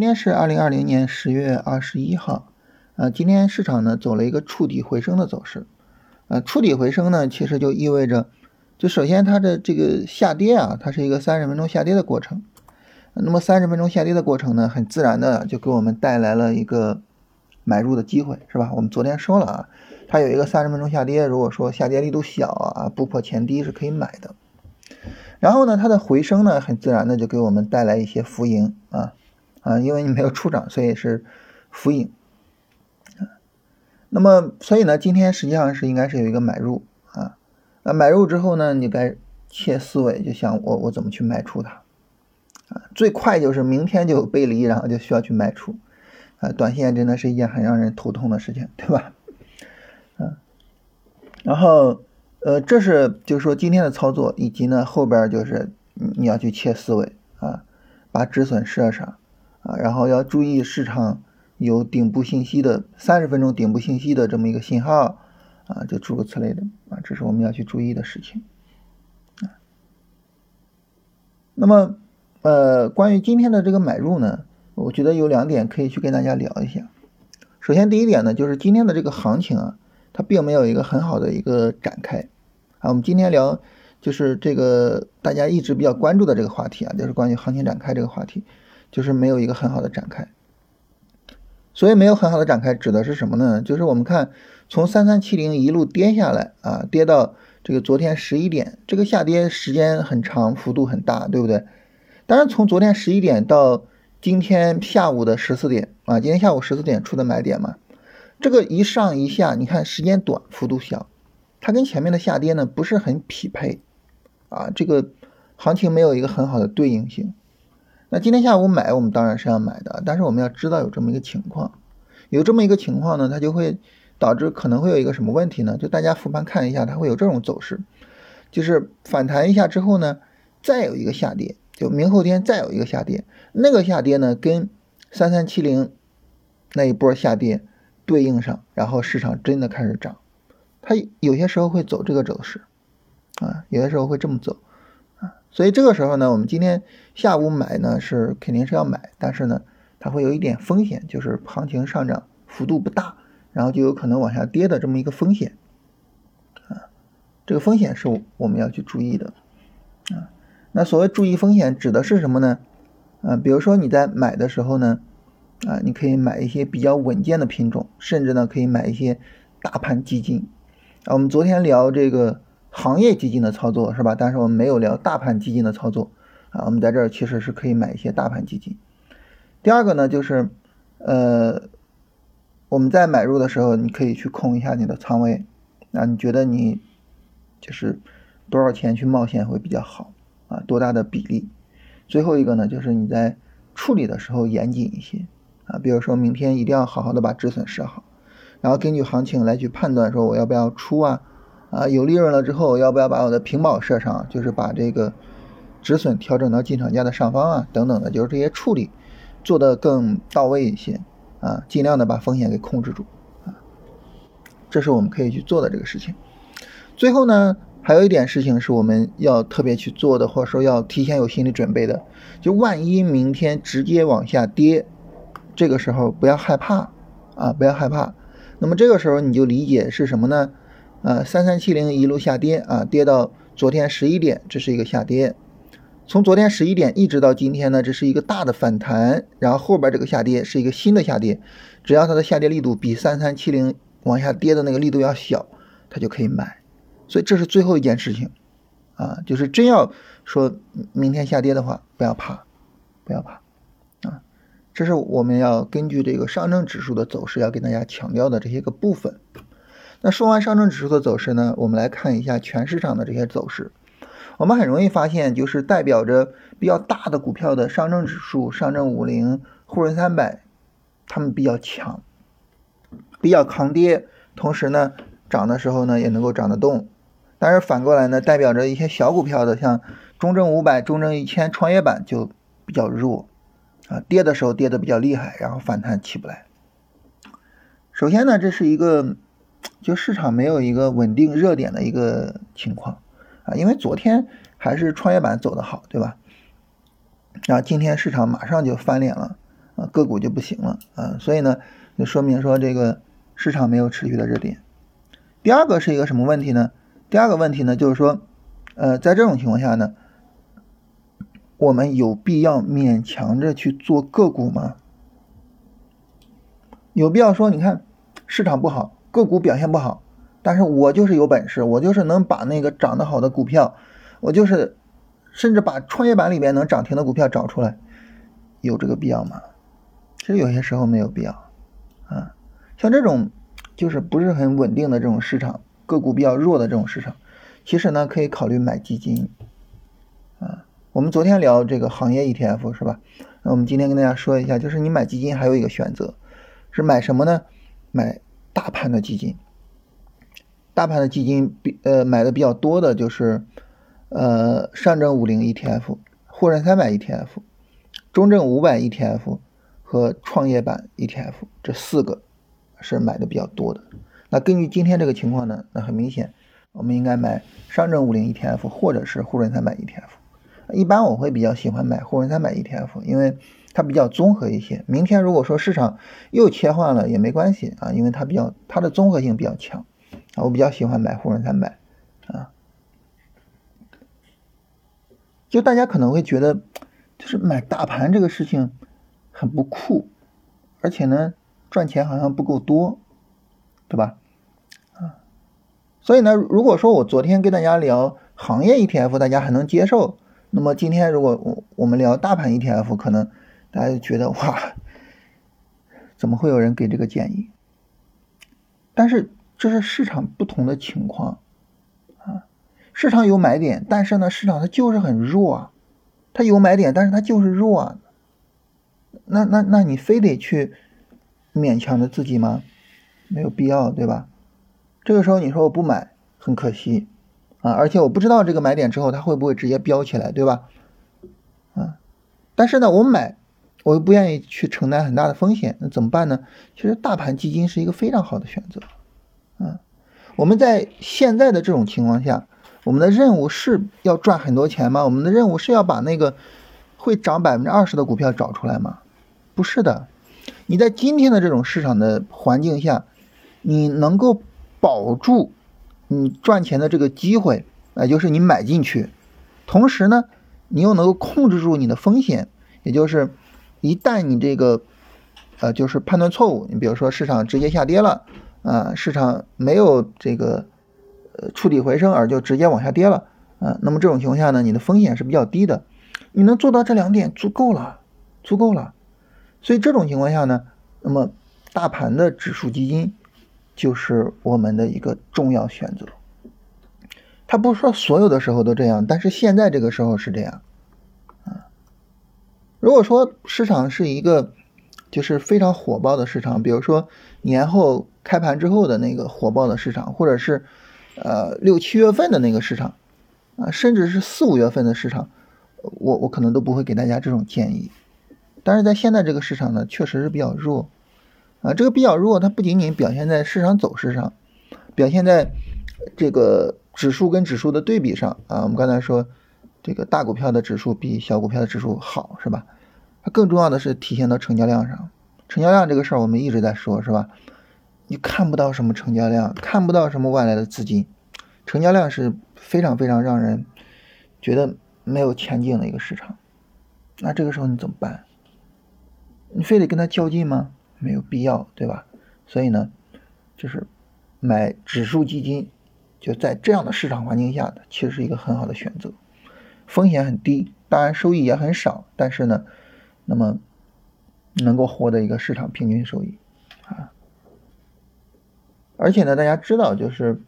今天是二零二零年十月二十一号，啊，今天市场呢走了一个触底回升的走势，啊，触底回升呢，其实就意味着，就首先它的这个下跌啊，它是一个三十分钟下跌的过程，那么三十分钟下跌的过程呢，很自然的就给我们带来了一个买入的机会，是吧？我们昨天说了啊，它有一个三十分钟下跌，如果说下跌力度小啊，不破前低是可以买的，然后呢，它的回升呢，很自然的就给我们带来一些浮盈啊。啊，因为你没有出涨，所以是浮盈。那么，所以呢，今天实际上是应该是有一个买入啊。那买入之后呢，你该切思维，就想我我怎么去卖出它啊？最快就是明天就背离，然后就需要去卖出啊。短线真的是一件很让人头痛的事情，对吧？嗯。然后，呃，这是就是说今天的操作，以及呢后边就是你要去切思维啊，把止损设上。然后要注意市场有顶部信息的三十分钟顶部信息的这么一个信号啊，就诸如此类的啊，这是我们要去注意的事情啊。那么，呃，关于今天的这个买入呢，我觉得有两点可以去跟大家聊一下。首先，第一点呢，就是今天的这个行情啊，它并没有一个很好的一个展开啊。我们今天聊就是这个大家一直比较关注的这个话题啊，就是关于行情展开这个话题。就是没有一个很好的展开，所以没有很好的展开指的是什么呢？就是我们看从三三七零一路跌下来啊，跌到这个昨天十一点，这个下跌时间很长，幅度很大，对不对？当然，从昨天十一点到今天下午的十四点啊，今天下午十四点出的买点嘛，这个一上一下，你看时间短，幅度小，它跟前面的下跌呢不是很匹配啊，这个行情没有一个很好的对应性。那今天下午买，我们当然是要买的，但是我们要知道有这么一个情况，有这么一个情况呢，它就会导致可能会有一个什么问题呢？就大家复盘看一下，它会有这种走势，就是反弹一下之后呢，再有一个下跌，就明后天再有一个下跌，那个下跌呢跟三三七零那一波下跌对应上，然后市场真的开始涨，它有些时候会走这个走势，啊，有些时候会这么走。所以这个时候呢，我们今天下午买呢是肯定是要买，但是呢，它会有一点风险，就是行情上涨幅度不大，然后就有可能往下跌的这么一个风险啊，这个风险是我们要去注意的啊。那所谓注意风险指的是什么呢？啊，比如说你在买的时候呢，啊，你可以买一些比较稳健的品种，甚至呢可以买一些大盘基金啊。我们昨天聊这个。行业基金的操作是吧？但是我们没有聊大盘基金的操作啊。我们在这儿其实是可以买一些大盘基金。第二个呢，就是呃，我们在买入的时候，你可以去控一下你的仓位啊。你觉得你就是多少钱去冒险会比较好啊？多大的比例？最后一个呢，就是你在处理的时候严谨一些啊。比如说明天一定要好好的把止损设好，然后根据行情来去判断说我要不要出啊。啊，有利润了之后，要不要把我的平保设上？就是把这个止损调整到进场价的上方啊，等等的，就是这些处理做的更到位一些啊，尽量的把风险给控制住啊，这是我们可以去做的这个事情。最后呢，还有一点事情是我们要特别去做的，或者说要提前有心理准备的，就万一明天直接往下跌，这个时候不要害怕啊，不要害怕。那么这个时候你就理解是什么呢？啊，三三七零一路下跌啊，跌到昨天十一点，这是一个下跌。从昨天十一点一直到今天呢，这是一个大的反弹，然后后边这个下跌是一个新的下跌。只要它的下跌力度比三三七零往下跌的那个力度要小，它就可以买。所以这是最后一件事情啊，就是真要说明天下跌的话，不要怕，不要怕啊。这是我们要根据这个上证指数的走势要跟大家强调的这些个部分。那说完上证指数的走势呢，我们来看一下全市场的这些走势。我们很容易发现，就是代表着比较大的股票的上证指数、上证五零、沪深三百，它们比较强，比较抗跌，同时呢，涨的时候呢也能够涨得动。但是反过来呢，代表着一些小股票的，像中证五百、中证一千、创业板就比较弱啊，跌的时候跌得比较厉害，然后反弹起不来。首先呢，这是一个。就市场没有一个稳定热点的一个情况啊，因为昨天还是创业板走的好，对吧？啊，今天市场马上就翻脸了啊，个股就不行了啊。所以呢，就说明说这个市场没有持续的热点。第二个是一个什么问题呢？第二个问题呢，就是说，呃，在这种情况下呢，我们有必要勉强着去做个股吗？有必要说，你看市场不好，个股表现不好，但是我就是有本事，我就是能把那个涨得好的股票，我就是甚至把创业板里面能涨停的股票找出来，有这个必要吗？其实有些时候没有必要啊，像这种。就是不是很稳定的这种市场，个股比较弱的这种市场，其实呢可以考虑买基金，啊，我们昨天聊这个行业 ETF 是吧？那我们今天跟大家说一下，就是你买基金还有一个选择，是买什么呢？买大盘的基金，大盘的基金比呃买的比较多的就是呃上证五零 ETF、沪深三百 ETF、中证五百 ETF 和创业板 ETF 这四个。是买的比较多的，那根据今天这个情况呢，那很明显，我们应该买上证五零 ETF 或者是沪深三百 ETF。一般我会比较喜欢买沪深三百 ETF，因为它比较综合一些。明天如果说市场又切换了也没关系啊，因为它比较它的综合性比较强啊，我比较喜欢买沪深三百啊。就大家可能会觉得，就是买大盘这个事情很不酷，而且呢。赚钱好像不够多，对吧？啊，所以呢，如果说我昨天跟大家聊行业 ETF，大家还能接受，那么今天如果我我们聊大盘 ETF，可能大家就觉得哇，怎么会有人给这个建议？但是这是市场不同的情况啊，市场有买点，但是呢，市场它就是很弱啊，它有买点，但是它就是弱啊，那那那你非得去。勉强着自己吗？没有必要，对吧？这个时候你说我不买，很可惜啊！而且我不知道这个买点之后它会不会直接飙起来，对吧？啊！但是呢，我买，我又不愿意去承担很大的风险，那怎么办呢？其实大盘基金是一个非常好的选择啊！我们在现在的这种情况下，我们的任务是要赚很多钱吗？我们的任务是要把那个会涨百分之二十的股票找出来吗？不是的。你在今天的这种市场的环境下，你能够保住你赚钱的这个机会，也就是你买进去，同时呢，你又能够控制住你的风险，也就是一旦你这个呃就是判断错误，你比如说市场直接下跌了啊，市场没有这个呃触底回升而就直接往下跌了啊，那么这种情况下呢，你的风险是比较低的，你能做到这两点足够了，足够了。所以这种情况下呢，那么大盘的指数基金就是我们的一个重要选择。它不是说所有的时候都这样，但是现在这个时候是这样。如果说市场是一个就是非常火爆的市场，比如说年后开盘之后的那个火爆的市场，或者是呃六七月份的那个市场啊，甚至是四五月份的市场，我我可能都不会给大家这种建议。但是在现在这个市场呢，确实是比较弱，啊，这个比较弱，它不仅仅表现在市场走势上，表现在这个指数跟指数的对比上啊。我们刚才说，这个大股票的指数比小股票的指数好，是吧？它更重要的是体现到成交量上，成交量这个事儿我们一直在说，是吧？你看不到什么成交量，看不到什么外来的资金，成交量是非常非常让人觉得没有前景的一个市场。那这个时候你怎么办？你非得跟他较劲吗？没有必要，对吧？所以呢，就是买指数基金，就在这样的市场环境下，其实是一个很好的选择，风险很低，当然收益也很少，但是呢，那么能够获得一个市场平均收益啊。而且呢，大家知道，就是，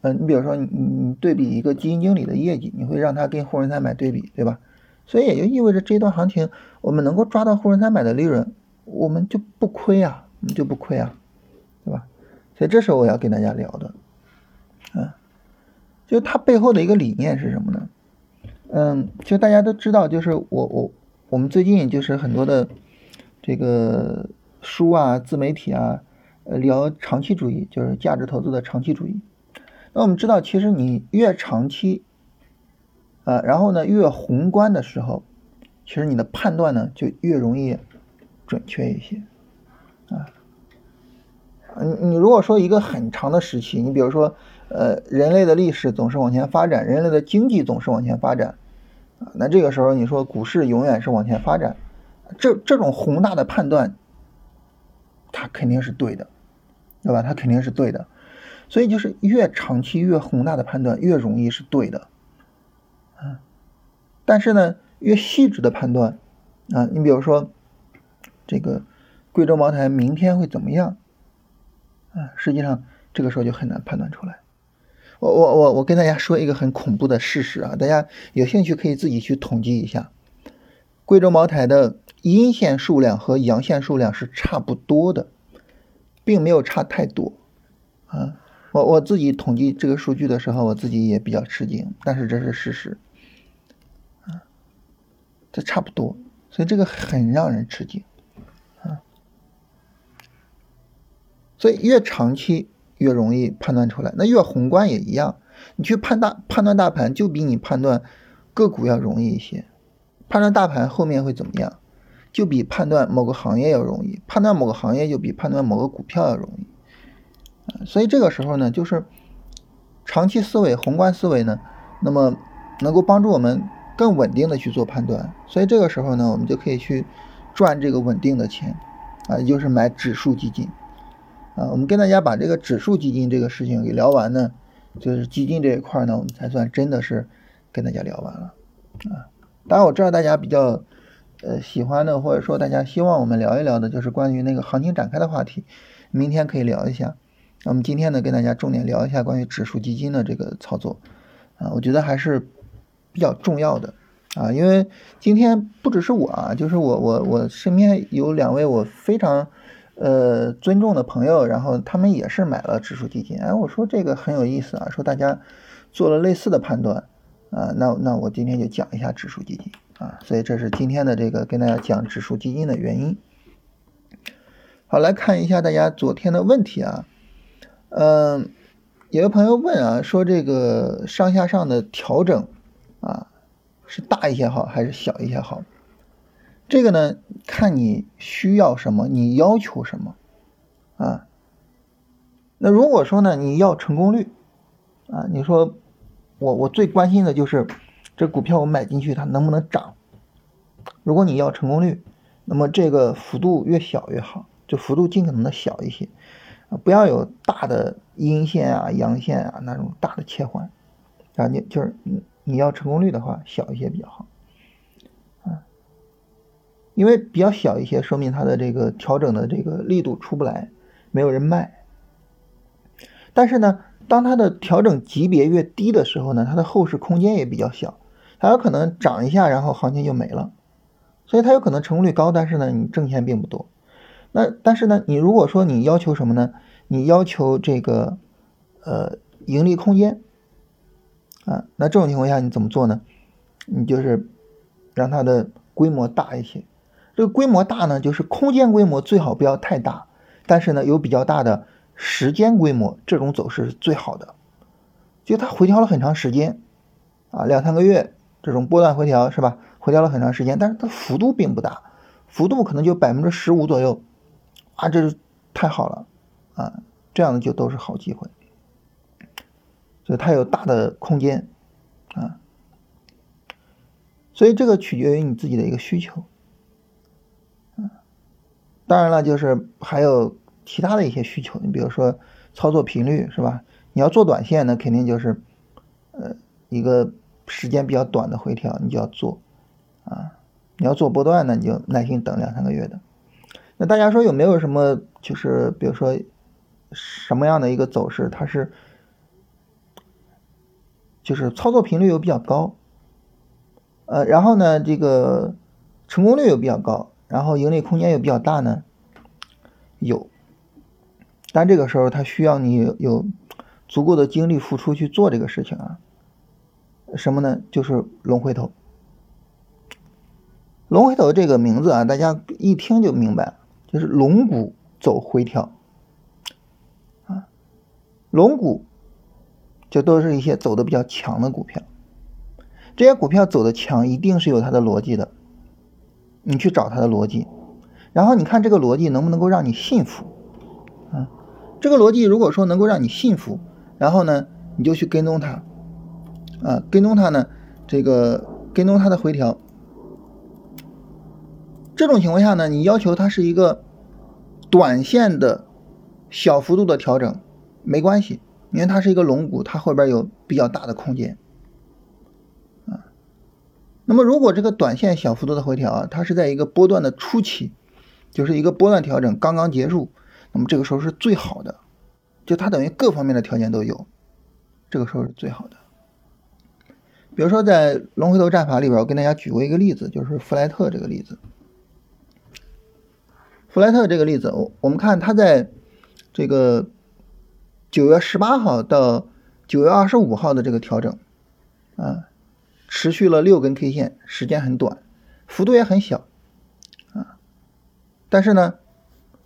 嗯，你比如说你你对比一个基金经理的业绩，你会让他跟沪深三百对比，对吧？所以也就意味着这一段行情，我们能够抓到沪深三百的利润，我们就不亏啊，我们就不亏啊，对吧？所以这是我要跟大家聊的，啊，就它背后的一个理念是什么呢？嗯，就大家都知道，就是我我我们最近就是很多的这个书啊、自媒体啊，呃，聊长期主义，就是价值投资的长期主义。那我们知道，其实你越长期。啊，然后呢，越宏观的时候，其实你的判断呢就越容易准确一些啊。你你如果说一个很长的时期，你比如说，呃，人类的历史总是往前发展，人类的经济总是往前发展，那这个时候你说股市永远是往前发展，这这种宏大的判断，它肯定是对的，对吧？它肯定是对的，所以就是越长期越宏大的判断越容易是对的，啊，但是呢，越细致的判断，啊，你比如说，这个贵州茅台明天会怎么样？啊，实际上这个时候就很难判断出来。我我我我跟大家说一个很恐怖的事实啊，大家有兴趣可以自己去统计一下，贵州茅台的阴线数量和阳线数量是差不多的，并没有差太多。啊，我我自己统计这个数据的时候，我自己也比较吃惊，但是这是事实。啊，这差不多，所以这个很让人吃惊啊。所以越长期越容易判断出来，那越宏观也一样。你去判大判断大盘，就比你判断个股要容易一些。判断大盘后面会怎么样，就比判断某个行业要容易。判断某个行业就比判断某个股票要容易。所以这个时候呢，就是长期思维、宏观思维呢，那么能够帮助我们更稳定的去做判断。所以这个时候呢，我们就可以去赚这个稳定的钱啊，就是买指数基金。啊，我们跟大家把这个指数基金这个事情给聊完呢，就是基金这一块呢，我们才算真的是跟大家聊完了啊。当然我知道大家比较呃喜欢的，或者说大家希望我们聊一聊的，就是关于那个行情展开的话题，明天可以聊一下。那我们今天呢，跟大家重点聊一下关于指数基金的这个操作啊，我觉得还是比较重要的啊，因为今天不只是我啊，就是我我我身边有两位我非常。呃，尊重的朋友，然后他们也是买了指数基金。哎，我说这个很有意思啊，说大家做了类似的判断啊，那那我今天就讲一下指数基金啊，所以这是今天的这个跟大家讲指数基金的原因。好，来看一下大家昨天的问题啊，嗯，有个朋友问啊，说这个上下上的调整啊，是大一些好还是小一些好？这个呢，看你需要什么，你要求什么，啊，那如果说呢，你要成功率，啊，你说我我最关心的就是这股票我买进去它能不能涨？如果你要成功率，那么这个幅度越小越好，就幅度尽可能的小一些，啊，不要有大的阴线啊、阳线啊那种大的切换，啊，你就是你你要成功率的话，小一些比较好。因为比较小一些，说明它的这个调整的这个力度出不来，没有人卖。但是呢，当它的调整级别越低的时候呢，它的后市空间也比较小，它有可能涨一下，然后行情就没了。所以它有可能成功率高，但是呢，你挣钱并不多。那但是呢，你如果说你要求什么呢？你要求这个呃盈利空间啊，那这种情况下你怎么做呢？你就是让它的规模大一些。这个规模大呢，就是空间规模最好不要太大，但是呢有比较大的时间规模，这种走势是最好的。就它回调了很长时间，啊两三个月这种波段回调是吧？回调了很长时间，但是它幅度并不大，幅度可能就百分之十五左右，啊这是太好了，啊这样的就都是好机会，所以它有大的空间，啊，所以这个取决于你自己的一个需求。当然了，就是还有其他的一些需求，你比如说操作频率是吧？你要做短线，那肯定就是呃一个时间比较短的回调，你就要做啊。你要做波段呢，你就耐心等两三个月的。那大家说有没有什么就是比如说什么样的一个走势，它是就是操作频率又比较高，呃，然后呢这个成功率又比较高。然后盈利空间又比较大呢，有，但这个时候它需要你有足够的精力付出去做这个事情啊。什么呢？就是龙回头。龙回头这个名字啊，大家一听就明白了，就是龙骨走回调啊。龙骨就都是一些走的比较强的股票，这些股票走的强，一定是有它的逻辑的。你去找它的逻辑，然后你看这个逻辑能不能够让你信服啊？这个逻辑如果说能够让你信服，然后呢，你就去跟踪它啊，跟踪它呢，这个跟踪它的回调。这种情况下呢，你要求它是一个短线的小幅度的调整，没关系，因为它是一个龙骨，它后边有比较大的空间。那么如果这个短线小幅度的回调啊，它是在一个波段的初期，就是一个波段调整刚刚结束，那么这个时候是最好的，就它等于各方面的条件都有，这个时候是最好的。比如说在龙回头战法里边，我跟大家举过一个例子，就是弗莱特这个例子。弗莱特这个例子，我我们看它在这个九月十八号到九月二十五号的这个调整，啊，持续了六根 K 线，时间很短，幅度也很小，啊，但是呢，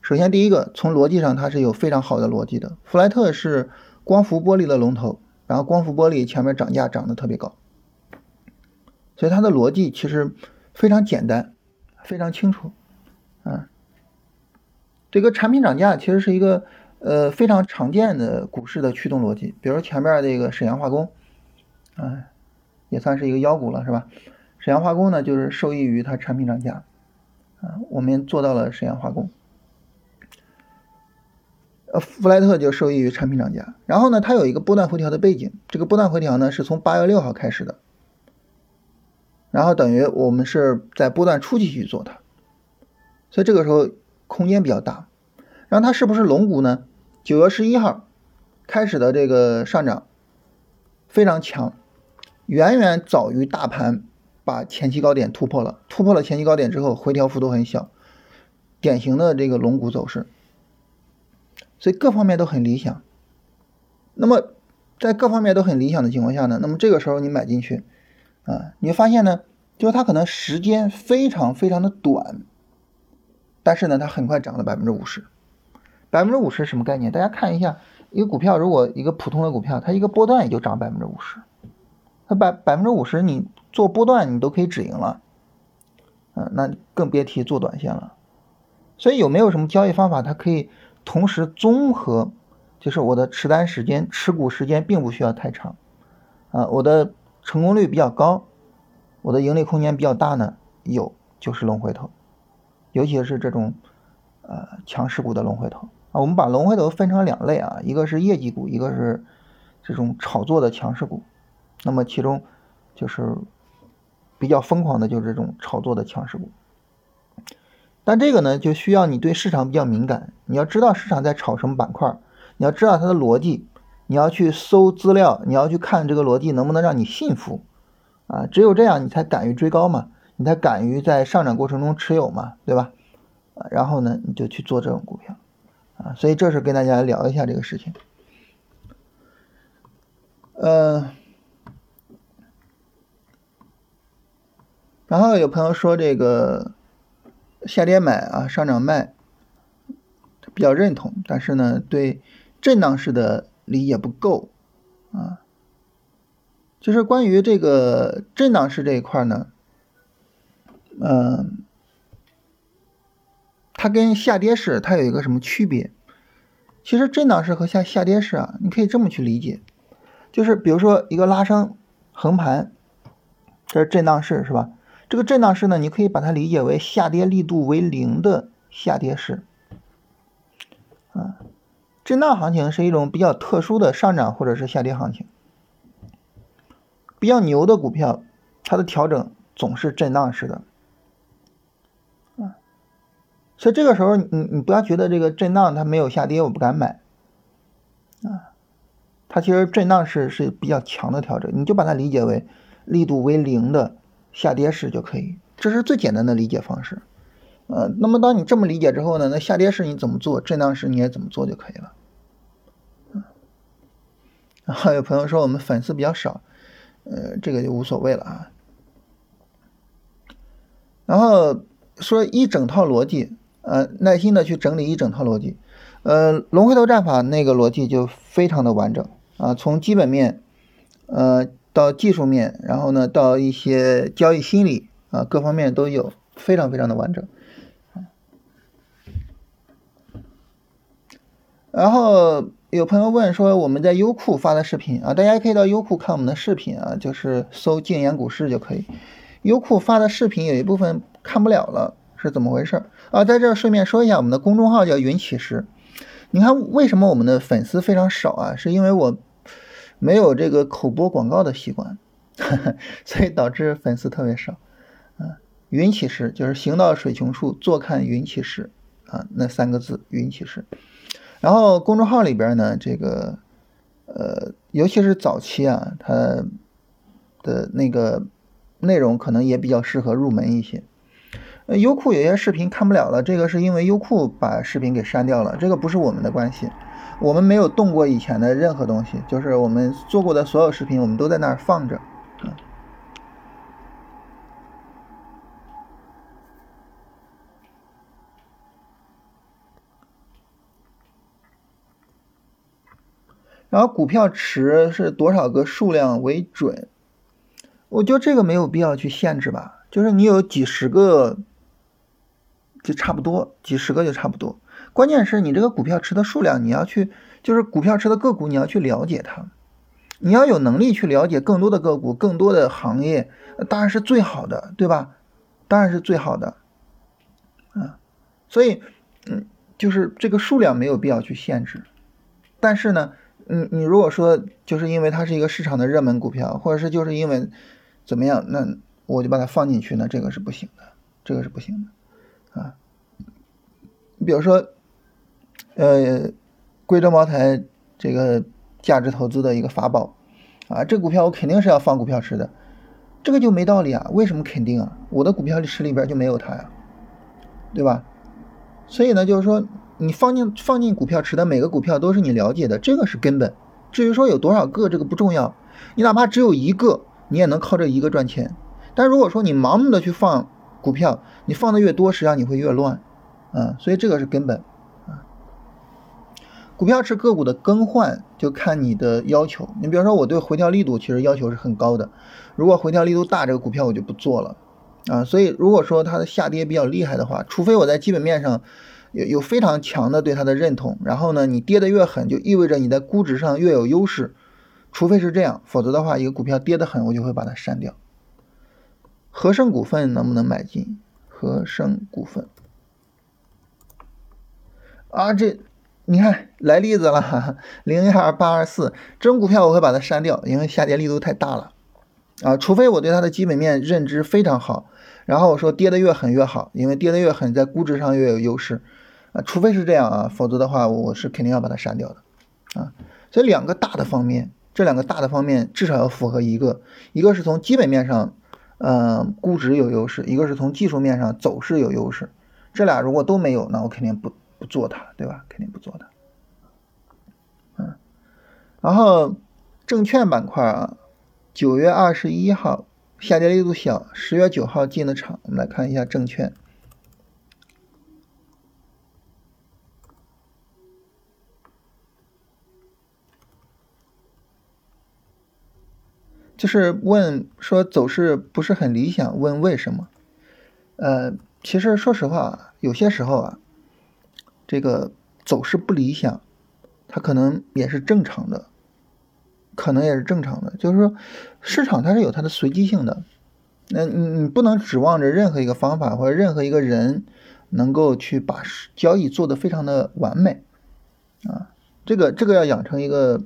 首先第一个从逻辑上它是有非常好的逻辑的。弗莱特是光伏玻璃的龙头，然后光伏玻璃前面涨价涨得特别高，所以它的逻辑其实非常简单，非常清楚，啊。这个产品涨价其实是一个呃非常常见的股市的驱动逻辑，比如前面这个沈阳化工，啊，也算是一个妖股了，是吧？沈阳化工呢，就是受益于它产品涨价，啊，我们做到了沈阳化工，呃，弗莱特就受益于产品涨价，然后呢，它有一个波段回调的背景，这个波段回调呢是从八月六号开始的，然后等于我们是在波段初期去做它，所以这个时候。空间比较大，然后它是不是龙骨呢？九月十一号开始的这个上涨非常强，远远早于大盘把前期高点突破了。突破了前期高点之后，回调幅度很小，典型的这个龙骨走势，所以各方面都很理想。那么在各方面都很理想的情况下呢，那么这个时候你买进去啊，你会发现呢，就是它可能时间非常非常的短。但是呢，它很快涨了百分之五十，百分之五十什么概念？大家看一下，一个股票如果一个普通的股票，它一个波段也就涨百分之五十，它百百分之五十，你做波段你都可以止盈了，嗯，那更别提做短线了。所以有没有什么交易方法，它可以同时综合，就是我的持单时间、持股时间并不需要太长，啊，我的成功率比较高，我的盈利空间比较大呢？有，就是龙回头。尤其是这种，呃，强势股的龙回头啊，我们把龙回头分成两类啊，一个是业绩股，一个是这种炒作的强势股。那么其中就是比较疯狂的，就是这种炒作的强势股。但这个呢，就需要你对市场比较敏感，你要知道市场在炒什么板块，你要知道它的逻辑，你要去搜资料，你要去看这个逻辑能不能让你信服啊，只有这样你才敢于追高嘛。你才敢于在上涨过程中持有嘛，对吧？啊，然后呢，你就去做这种股票，啊，所以这是跟大家聊一下这个事情。呃，然后有朋友说这个下跌买啊，上涨卖，比较认同，但是呢，对震荡式的理解不够啊。就是关于这个震荡式这一块呢。嗯，它跟下跌式它有一个什么区别？其实震荡式和下下跌式啊，你可以这么去理解，就是比如说一个拉升横盘，这是震荡式是吧？这个震荡式呢，你可以把它理解为下跌力度为零的下跌式。啊，震荡行情是一种比较特殊的上涨或者是下跌行情，比较牛的股票，它的调整总是震荡式的。啊所以这个时候，你你不要觉得这个震荡它没有下跌，我不敢买，啊，它其实震荡是是比较强的调整，你就把它理解为力度为零的下跌式就可以，这是最简单的理解方式，呃，那么当你这么理解之后呢，那下跌式你怎么做，震荡式你也怎么做就可以了，然后有朋友说我们粉丝比较少，呃，这个就无所谓了啊，然后说一整套逻辑。呃，耐心的去整理一整套逻辑，呃，龙回头战法那个逻辑就非常的完整啊，从基本面，呃，到技术面，然后呢到一些交易心理啊，各方面都有，非常非常的完整。然后有朋友问说，我们在优酷发的视频啊，大家可以到优酷看我们的视频啊，就是搜“静言股市”就可以。优酷发的视频有一部分看不了了，是怎么回事？啊，在这顺便说一下，我们的公众号叫“云起时”。你看，为什么我们的粉丝非常少啊？是因为我没有这个口播广告的习惯，所以导致粉丝特别少。啊，云起时就是行到水穷处，坐看云起时啊，那三个字云起时。然后公众号里边呢，这个呃，尤其是早期啊，它的那个内容可能也比较适合入门一些。优酷有些视频看不了了，这个是因为优酷把视频给删掉了，这个不是我们的关系，我们没有动过以前的任何东西，就是我们做过的所有视频，我们都在那儿放着。然后股票池是多少个数量为准？我觉得这个没有必要去限制吧，就是你有几十个。就差不多几十个就差不多，关键是你这个股票池的数量，你要去就是股票池的个股，你要去了解它，你要有能力去了解更多的个股、更多的行业，当然是最好的，对吧？当然是最好的，啊，所以嗯，就是这个数量没有必要去限制，但是呢，你你如果说就是因为它是一个市场的热门股票，或者是就是因为怎么样，那我就把它放进去，那这个是不行的，这个是不行的。啊，你比如说，呃，贵州茅台这个价值投资的一个法宝，啊，这股票我肯定是要放股票池的，这个就没道理啊？为什么肯定啊？我的股票池里边就没有它呀，对吧？所以呢，就是说你放进放进股票池的每个股票都是你了解的，这个是根本。至于说有多少个，这个不重要，你哪怕只有一个，你也能靠这一个赚钱。但如果说你盲目的去放，股票你放的越多，实际上你会越乱，啊，所以这个是根本，啊，股票是个股的更换就看你的要求。你比如说我对回调力度其实要求是很高的，如果回调力度大，这个股票我就不做了，啊，所以如果说它的下跌比较厉害的话，除非我在基本面上有有非常强的对它的认同，然后呢，你跌的越狠，就意味着你在估值上越有优势，除非是这样，否则的话，一个股票跌得狠，我就会把它删掉。和盛股份能不能买进？和盛股份啊，这你看来例子了哈，零一二八二四这种股票我会把它删掉，因为下跌力度太大了啊。除非我对它的基本面认知非常好，然后我说跌得越狠越好，因为跌得越狠在估值上越有优势啊。除非是这样啊，否则的话我是肯定要把它删掉的啊。所以两个大的方面，这两个大的方面至少要符合一个，一个是从基本面上。嗯，估值有优势，一个是从技术面上走势有优势，这俩如果都没有，那我肯定不不做它，对吧？肯定不做它。嗯，然后证券板块啊，九月二十一号下跌力度小，十月九号进的场，我们来看一下证券。就是问说走势不是很理想，问为什么？呃，其实说实话，有些时候啊，这个走势不理想，它可能也是正常的，可能也是正常的。就是说，市场它是有它的随机性的，那你你不能指望着任何一个方法或者任何一个人能够去把交易做得非常的完美啊。这个这个要养成一个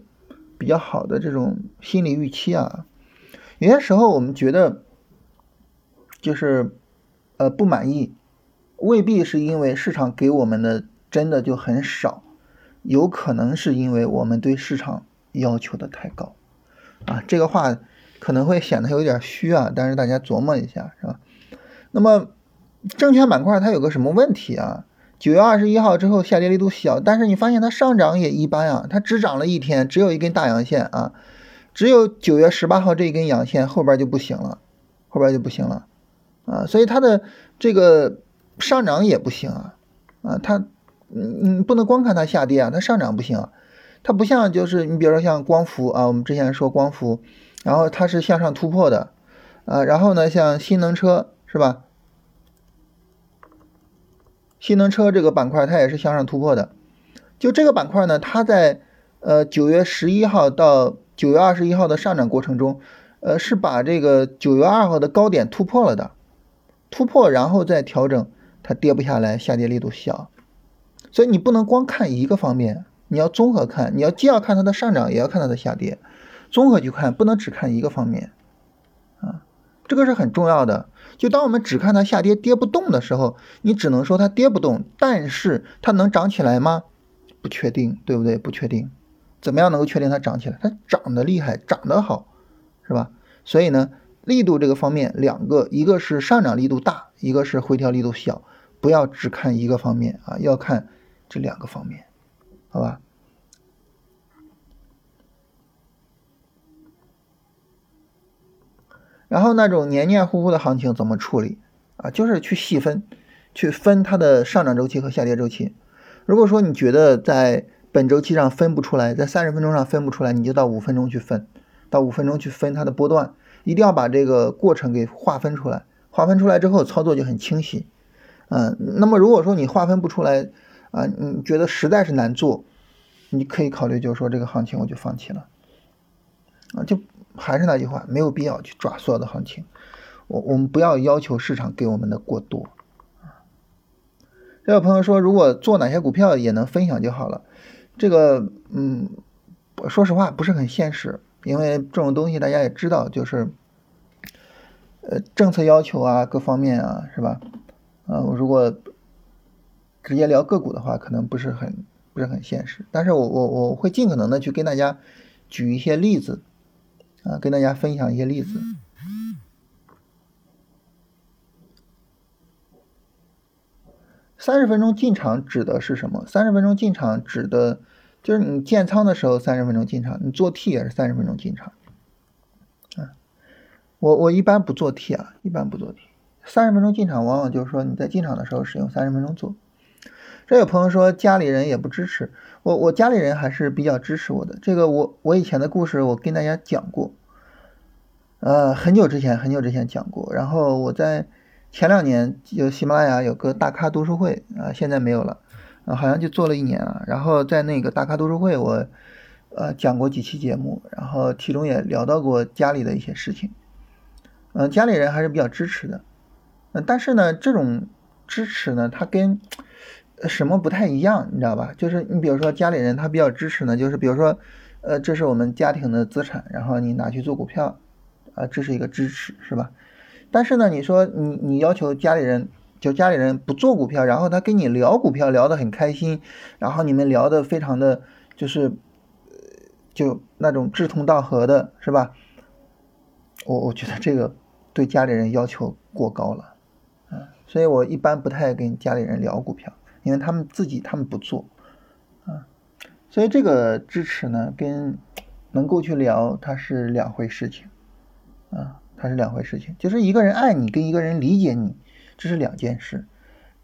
比较好的这种心理预期啊。有些时候我们觉得，就是，呃，不满意，未必是因为市场给我们的真的就很少，有可能是因为我们对市场要求的太高，啊，这个话可能会显得有点虚啊，但是大家琢磨一下，是吧？那么，证券板块它有个什么问题啊？九月二十一号之后下跌力度小，但是你发现它上涨也一般啊，它只涨了一天，只有一根大阳线啊。只有九月十八号这一根阳线后边就不行了，后边就不行了，啊，所以它的这个上涨也不行啊，啊，它，嗯嗯，不能光看它下跌啊，它上涨不行，它不像就是你比如说像光伏啊，我们之前说光伏，然后它是向上突破的，啊，然后呢像新能车是吧？新能车这个板块它也是向上突破的。就这个板块呢，它在呃九月十一号到九月二十一号的上涨过程中，呃是把这个九月二号的高点突破了的，突破然后再调整，它跌不下来，下跌力度小，所以你不能光看一个方面，你要综合看，你要既要看它的上涨，也要看它的下跌，综合去看，不能只看一个方面，啊，这个是很重要的。就当我们只看它下跌跌不动的时候，你只能说它跌不动，但是它能涨起来吗？不确定，对不对？不确定，怎么样能够确定它涨起来？它涨得厉害，涨得好，是吧？所以呢，力度这个方面两个，一个是上涨力度大，一个是回调力度小，不要只看一个方面啊，要看这两个方面，好吧？然后那种黏黏糊糊的行情怎么处理啊？就是去细分，去分它的上涨周期和下跌周期。如果说你觉得在本周期上分不出来，在三十分钟上分不出来，你就到五分钟去分，到五分钟去分它的波段，一定要把这个过程给划分出来。划分出来之后，操作就很清晰。嗯，那么如果说你划分不出来啊，你觉得实在是难做，你可以考虑就是说这个行情我就放弃了啊，就。还是那句话，没有必要去抓所有的行情。我我们不要要求市场给我们的过多。这位朋友说，如果做哪些股票也能分享就好了。这个，嗯，说实话不是很现实，因为这种东西大家也知道，就是呃政策要求啊，各方面啊，是吧？啊，如果直接聊个股的话，可能不是很不是很现实。但是我我我会尽可能的去跟大家举一些例子。啊，跟大家分享一些例子。三十分钟进场指的是什么？三十分钟进场指的，就是你建仓的时候三十分钟进场，你做 T 也是三十分钟进场。啊，我我一般不做 T 啊，一般不做 T。三十分钟进场，往往就是说你在进场的时候使用三十分钟做。这有朋友说家里人也不支持我，我家里人还是比较支持我的。这个我我以前的故事我跟大家讲过，呃，很久之前很久之前讲过。然后我在前两年有喜马拉雅有个大咖读书会啊，现在没有了，啊，好像就做了一年啊。然后在那个大咖读书会，我呃讲过几期节目，然后其中也聊到过家里的一些事情，嗯，家里人还是比较支持的，嗯，但是呢，这种支持呢，它跟什么不太一样，你知道吧？就是你比如说家里人他比较支持呢，就是比如说，呃，这是我们家庭的资产，然后你拿去做股票，啊，这是一个支持，是吧？但是呢，你说你你要求家里人，就家里人不做股票，然后他跟你聊股票聊得很开心，然后你们聊得非常的就是，就那种志同道合的，是吧？我我觉得这个对家里人要求过高了，啊，所以我一般不太跟家里人聊股票。因为他们自己他们不做，啊，所以这个支持呢，跟能够去聊它是两回事情，啊，它是两回事情。就是一个人爱你跟一个人理解你，这是两件事。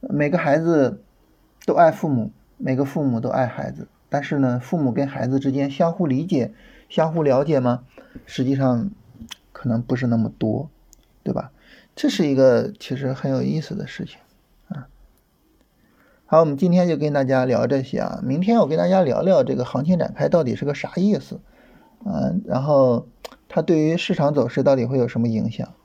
每个孩子都爱父母，每个父母都爱孩子，但是呢，父母跟孩子之间相互理解、相互了解吗？实际上可能不是那么多，对吧？这是一个其实很有意思的事情啊。好，我们今天就跟大家聊这些啊。明天我跟大家聊聊这个行情展开到底是个啥意思，嗯，然后它对于市场走势到底会有什么影响？